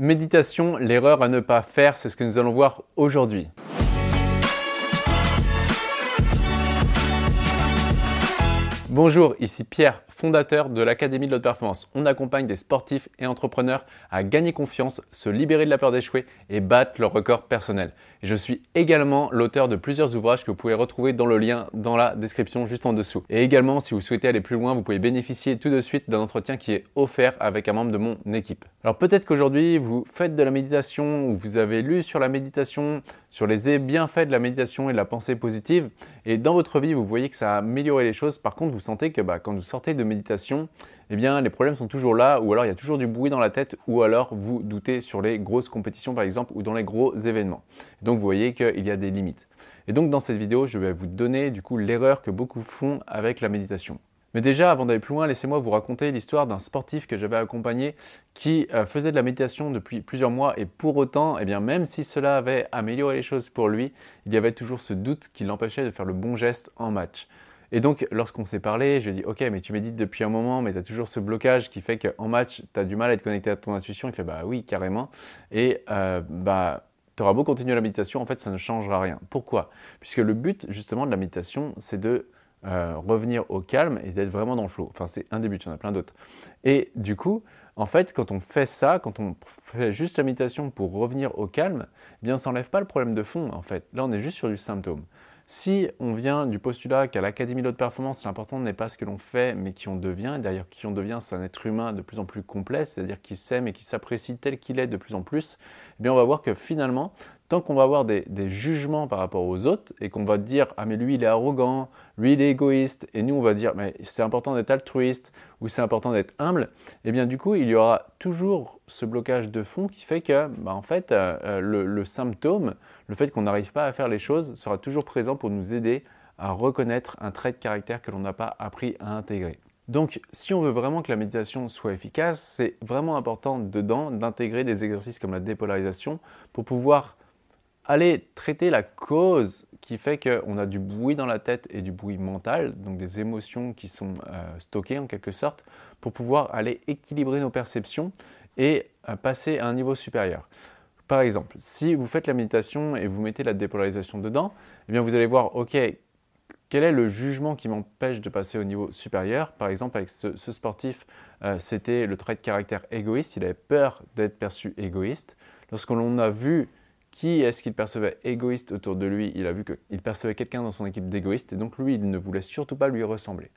Méditation, l'erreur à ne pas faire, c'est ce que nous allons voir aujourd'hui. Bonjour, ici Pierre, fondateur de l'Académie de l'Haute Performance. On accompagne des sportifs et entrepreneurs à gagner confiance, se libérer de la peur d'échouer et battre leur record personnel. Je suis également l'auteur de plusieurs ouvrages que vous pouvez retrouver dans le lien dans la description juste en dessous. Et également, si vous souhaitez aller plus loin, vous pouvez bénéficier tout de suite d'un entretien qui est offert avec un membre de mon équipe. Alors peut-être qu'aujourd'hui, vous faites de la méditation ou vous avez lu sur la méditation, sur les bienfaits de la méditation et de la pensée positive. Et dans votre vie, vous voyez que ça a amélioré les choses. Par contre, vous sentez que bah, quand vous sortez de méditation, eh bien, les problèmes sont toujours là, ou alors il y a toujours du bruit dans la tête, ou alors vous doutez sur les grosses compétitions par exemple, ou dans les gros événements. Donc vous voyez qu'il y a des limites. Et donc dans cette vidéo, je vais vous donner du coup l'erreur que beaucoup font avec la méditation. Mais déjà, avant d'aller plus loin, laissez-moi vous raconter l'histoire d'un sportif que j'avais accompagné qui euh, faisait de la méditation depuis plusieurs mois et pour autant, eh bien, même si cela avait amélioré les choses pour lui, il y avait toujours ce doute qui l'empêchait de faire le bon geste en match. Et donc, lorsqu'on s'est parlé, je lui ai dit Ok, mais tu médites depuis un moment, mais tu as toujours ce blocage qui fait qu'en match, tu as du mal à être connecté à ton intuition. Il fait Bah oui, carrément. Et euh, bah. Tu auras beau continuer la méditation, en fait, ça ne changera rien. Pourquoi? Puisque le but, justement, de la méditation, c'est de euh, revenir au calme et d'être vraiment dans le flow. Enfin, c'est un des buts, il y en a plein d'autres. Et du coup, en fait, quand on fait ça, quand on fait juste la méditation pour revenir au calme, eh bien, ça n'enlève pas le problème de fond, en fait. Là, on est juste sur du symptôme. Si on vient du postulat qu'à l'Académie de haute performance, l'important n'est pas ce que l'on fait, mais qui on devient, et d'ailleurs qui on devient, c'est un être humain de plus en plus complet, c'est-à-dire qui s'aime et qui s'apprécie tel qu'il est de plus en plus, eh bien on va voir que finalement, tant qu'on va avoir des, jugements par rapport aux autres et qu'on va dire ah mais lui il est arrogant, lui il est égoïste et nous on va dire mais c'est important d'être altruiste ou c'est important d'être humble, et eh bien du coup il y aura toujours ce blocage de fond qui fait que bah, en fait euh, euh, le, symptôme, le fait qu'on n'arrive pas à faire les choses sera toujours présent pour nous aider à reconnaître un trait de caractère que l'on n'a pas appris à intégrer. Donc, si on veut vraiment que la méditation soit efficace, c'est vraiment important dedans d'intégrer des exercices comme la dépolarisation pour pouvoir aller traiter la cause qui fait qu'on a du bruit dans la tête et du bruit mental, donc des émotions qui sont euh, stockées en quelque sorte, pour pouvoir aller équilibrer nos perceptions et euh, passer à un niveau supérieur. Par exemple, si vous faites la méditation et vous mettez la dépolarisation dedans, eh bien vous allez voir, ok, quel est le jugement qui m'empêche de passer au niveau supérieur? Par exemple, avec ce, sportif, euh, c'était le trait de caractère égoïste, il avait peur d'être perçu égoïste. Lorsqu'on a vu qui est-ce qu'il percevait égoïste autour de lui? Il a vu qu'il percevait quelqu'un dans son équipe d'égoïste et donc lui, il ne voulait surtout pas lui ressembler.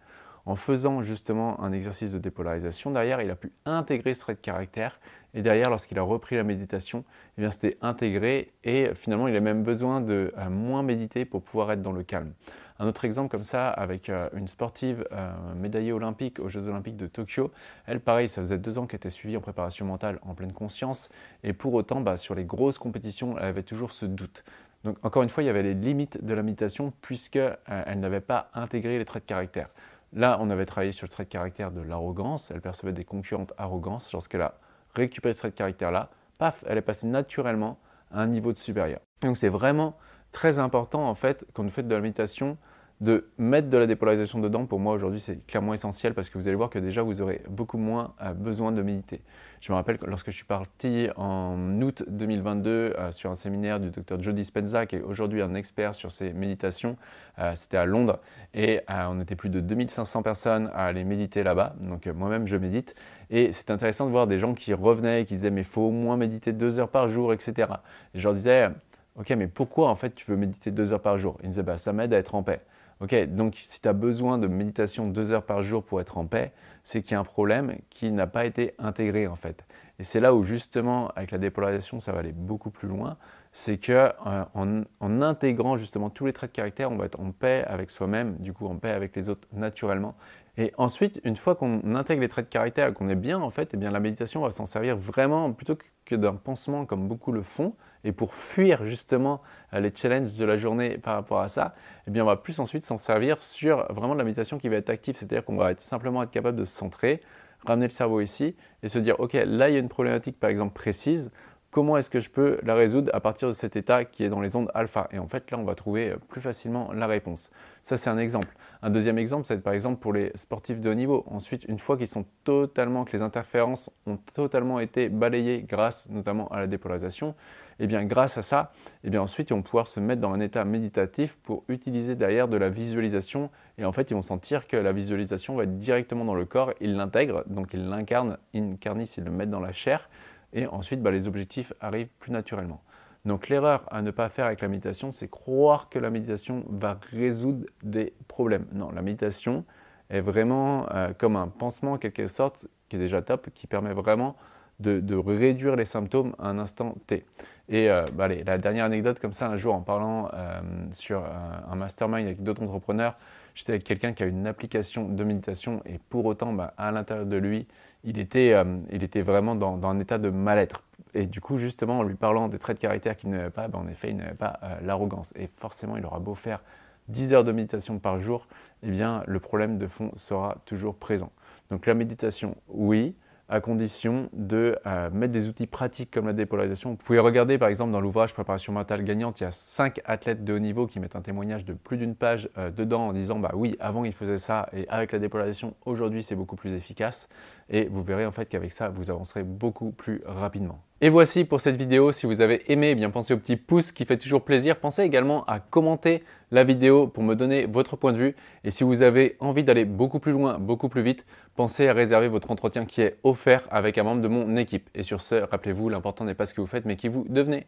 En faisant justement un exercice de dépolarisation, derrière, il a pu intégrer ce trait de caractère et derrière, lorsqu'il a repris la méditation, eh c'était intégré et finalement, il a même besoin de euh, moins méditer pour pouvoir être dans le calme. Un autre exemple comme ça, avec euh, une sportive euh, médaillée olympique aux Jeux olympiques de Tokyo, elle pareil, ça faisait deux ans qu'elle était suivie en préparation mentale en pleine conscience, et pour autant, bah, sur les grosses compétitions, elle avait toujours ce doute. Donc encore une fois, il y avait les limites de la méditation puisqu'elle euh, n'avait pas intégré les traits de caractère. Là, on avait travaillé sur le trait de caractère de l'arrogance, elle percevait des concurrentes arrogances. Lorsqu'elle a récupéré ce trait de caractère-là, paf, elle est passée naturellement à un niveau de supérieur. Donc c'est vraiment très important en fait quand vous faites de la méditation de mettre de la dépolarisation dedans, pour moi aujourd'hui c'est clairement essentiel parce que vous allez voir que déjà vous aurez beaucoup moins euh, besoin de méditer. Je me rappelle que lorsque je suis parti en août 2022 euh, sur un séminaire du docteur Joe Dispenza qui est aujourd'hui un expert sur ces méditations, euh, c'était à Londres et on était plus de 2500 personnes à aller méditer là-bas, donc moi-même je médite et c'est intéressant de voir des gens qui revenaient qui disaient mais faut au moins méditer deux heures par jour, etc. Et je leur disais Ok, mais pourquoi en fait tu veux méditer deux heures par jour? Il me disait bah, ça m'aide à être en paix. Ok, donc si tu as besoin de méditation deux heures par jour pour être en paix, c'est qu'il y a un problème qui n'a pas été intégré en fait. Et c'est là où justement avec la dépolarisation ça va aller beaucoup plus loin, c'est que euh, en, intégrant justement tous les traits de caractère, on va être en paix avec soi-même, du coup en paix avec les autres naturellement. Et ensuite, une fois qu'on intègre les traits de caractère et qu'on est bien en fait, eh bien la méditation va s'en servir vraiment plutôt que d'un pansement comme beaucoup le font, et pour fuir justement les challenges de la journée par rapport à ça, eh bien on va plus ensuite s'en servir sur vraiment de la méditation qui va être active, c'est-à-dire qu'on va simplement être capable de se centrer, ramener le cerveau ici et se dire ok là il y a une problématique par exemple précise, comment est-ce que je peux la résoudre à partir de cet état qui est dans les ondes alpha? Et en fait, là, on va trouver euh, plus facilement la réponse. Ça, c'est un exemple. Un deuxième exemple, c'est par exemple pour les sportifs de haut niveau. Ensuite, une fois qu'ils sont totalement, que les interférences ont totalement été balayées grâce notamment à la dépolarisation, eh bien grâce à ça, eh bien ensuite ils vont pouvoir se mettre dans un état méditatif pour utiliser derrière de la visualisation et en fait ils vont sentir que la visualisation va être directement dans le corps, ils l'intègrent, donc ils l'incarnent, incarnis, ils le mettent dans la chair et ensuite, bah, les objectifs arrivent plus naturellement. Donc l'erreur à ne pas faire avec la méditation, c'est croire que la méditation va résoudre des problèmes. Non, la méditation est vraiment euh, comme un pansement en quelque sorte, qui est déjà top, qui permet vraiment de, réduire les symptômes à un instant T. Et euh, bah, allez, la dernière anecdote comme ça, un jour en parlant euh, sur un mastermind avec d'autres entrepreneurs, j'étais avec quelqu'un qui a une application de méditation et pour autant, bah, à l'intérieur de lui, il était, euh, il était vraiment dans, un état de mal-être. Et du coup, justement, en lui parlant des traits de caractère qu'il n'avait pas, ben, en effet, il n'avait pas euh, l'arrogance. Et forcément, il aura beau faire 10 heures de méditation par jour, eh bien, le problème de fond sera toujours présent. Donc la méditation, oui, à condition de euh, mettre des outils pratiques comme la dépolarisation. Vous pouvez regarder par exemple dans l'ouvrage Préparation mentale gagnante, il y a 5 athlètes de haut niveau qui mettent un témoignage de plus d'une page euh, dedans en disant bah oui, avant ils faisaient ça et avec la dépolarisation, aujourd'hui c'est beaucoup plus efficace. Et vous verrez en fait qu'avec ça, vous avancerez beaucoup plus rapidement. Et voici pour cette vidéo. Si vous avez aimé, eh bien pensez au petit pouce qui fait toujours plaisir. Pensez également à commenter la vidéo pour me donner votre point de vue. Et si vous avez envie d'aller beaucoup plus loin, beaucoup plus vite, pensez à réserver votre entretien qui est offert avec un membre de mon équipe. Et sur ce, rappelez-vous, l'important n'est pas ce que vous faites, mais qui vous devenez.